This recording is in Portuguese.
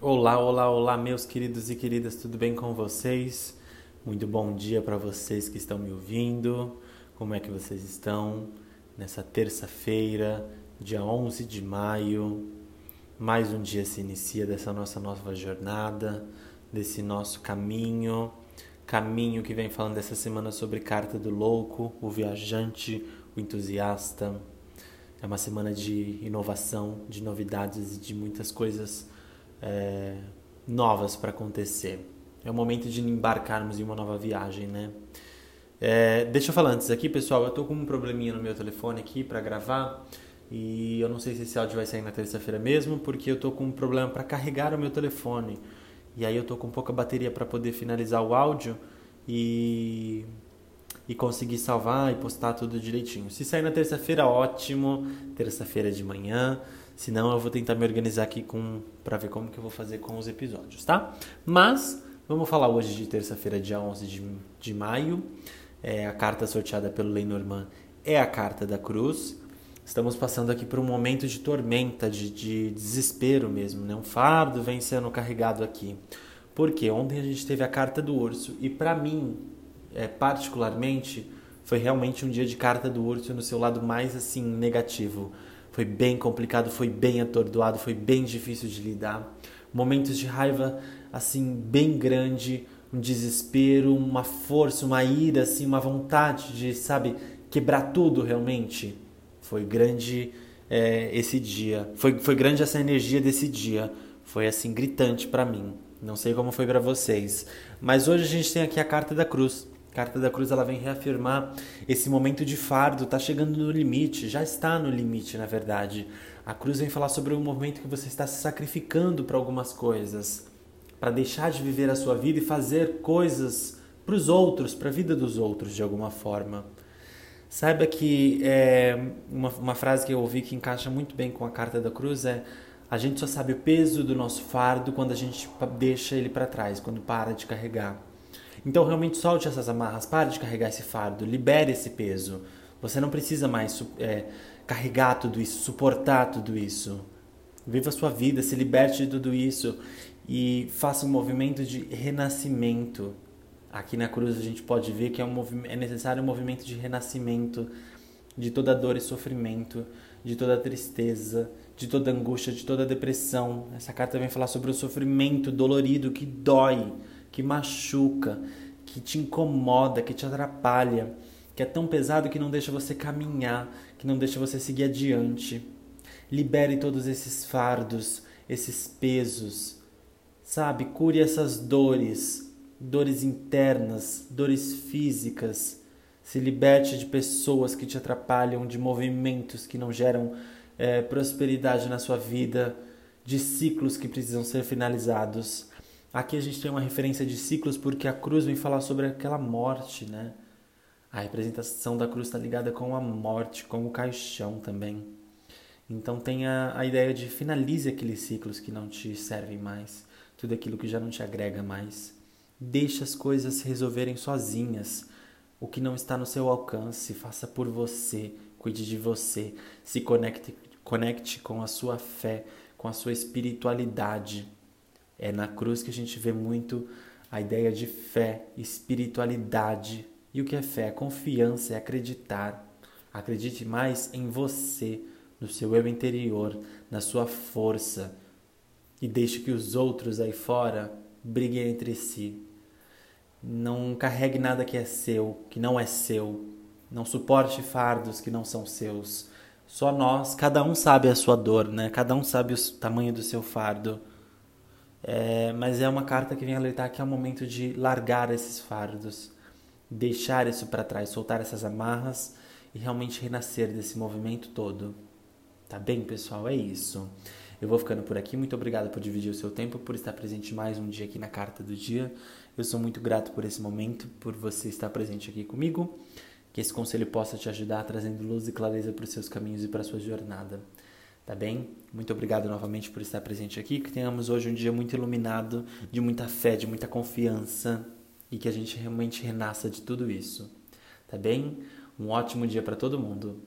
Olá, olá, olá, meus queridos e queridas, tudo bem com vocês? Muito bom dia para vocês que estão me ouvindo. Como é que vocês estão nessa terça-feira, dia 11 de maio? Mais um dia se inicia dessa nossa nova jornada, desse nosso caminho, caminho que vem falando essa semana sobre carta do louco, o viajante, o entusiasta. É uma semana de inovação, de novidades e de muitas coisas é, novas para acontecer. É o momento de embarcarmos em uma nova viagem, né? É, deixa eu falar antes aqui, pessoal. Eu tô com um probleminha no meu telefone aqui para gravar e eu não sei se esse áudio vai sair na terça-feira mesmo, porque eu tô com um problema para carregar o meu telefone. E aí eu tô com pouca bateria para poder finalizar o áudio e e conseguir salvar e postar tudo direitinho. Se sair na terça-feira, ótimo. Terça-feira de manhã. Senão eu vou tentar me organizar aqui com para ver como que eu vou fazer com os episódios, tá? Mas vamos falar hoje de terça-feira, dia 11 de, de maio. É, a carta sorteada pelo Lenormand é a carta da cruz. Estamos passando aqui por um momento de tormenta, de, de desespero mesmo, né? Um fardo vem sendo carregado aqui. Porque ontem a gente teve a carta do urso e para mim, é, particularmente, foi realmente um dia de carta do urso no seu lado mais assim negativo foi bem complicado, foi bem atordoado, foi bem difícil de lidar. Momentos de raiva assim bem grande, um desespero, uma força, uma ira, assim, uma vontade de, sabe, quebrar tudo realmente. Foi grande é, esse dia. Foi, foi grande essa energia desse dia. Foi assim gritante para mim. Não sei como foi para vocês, mas hoje a gente tem aqui a carta da cruz carta da cruz ela vem reafirmar esse momento de fardo, está chegando no limite, já está no limite, na verdade. A cruz vem falar sobre um momento que você está se sacrificando para algumas coisas, para deixar de viver a sua vida e fazer coisas para os outros, para a vida dos outros de alguma forma. Saiba que é, uma, uma frase que eu ouvi que encaixa muito bem com a carta da cruz é a gente só sabe o peso do nosso fardo quando a gente deixa ele para trás, quando para de carregar. Então realmente solte essas amarras, pare de carregar esse fardo, libere esse peso. Você não precisa mais é, carregar tudo isso, suportar tudo isso. Viva a sua vida, se liberte de tudo isso e faça um movimento de renascimento. Aqui na cruz a gente pode ver que é, um é necessário um movimento de renascimento de toda dor e sofrimento, de toda tristeza, de toda angústia, de toda depressão. Essa carta vem falar sobre o sofrimento dolorido que dói que machuca, que te incomoda, que te atrapalha, que é tão pesado que não deixa você caminhar, que não deixa você seguir adiante. Libere todos esses fardos, esses pesos, sabe? Cure essas dores, dores internas, dores físicas. Se liberte de pessoas que te atrapalham, de movimentos que não geram é, prosperidade na sua vida, de ciclos que precisam ser finalizados. Aqui a gente tem uma referência de ciclos porque a cruz vem falar sobre aquela morte, né? A representação da cruz está ligada com a morte, com o caixão também. Então tem a, a ideia de finalize aqueles ciclos que não te servem mais, tudo aquilo que já não te agrega mais. Deixe as coisas se resolverem sozinhas. O que não está no seu alcance, faça por você, cuide de você, se conecte, conecte com a sua fé, com a sua espiritualidade é na cruz que a gente vê muito a ideia de fé, espiritualidade. E o que é fé? É confiança, é acreditar. Acredite mais em você, no seu eu interior, na sua força. E deixe que os outros aí fora briguem entre si. Não carregue nada que é seu, que não é seu. Não suporte fardos que não são seus. Só nós, cada um sabe a sua dor, né? Cada um sabe o tamanho do seu fardo. É, mas é uma carta que vem alertar que é o momento de largar esses fardos, deixar isso para trás, soltar essas amarras e realmente renascer desse movimento todo. Tá bem, pessoal? É isso. Eu vou ficando por aqui. Muito obrigado por dividir o seu tempo, por estar presente mais um dia aqui na Carta do Dia. Eu sou muito grato por esse momento, por você estar presente aqui comigo. Que esse conselho possa te ajudar trazendo luz e clareza para os seus caminhos e para a sua jornada. Tá bem? Muito obrigado novamente por estar presente aqui. Que tenhamos hoje um dia muito iluminado, de muita fé, de muita confiança e que a gente realmente renasça de tudo isso. Tá bem? Um ótimo dia para todo mundo.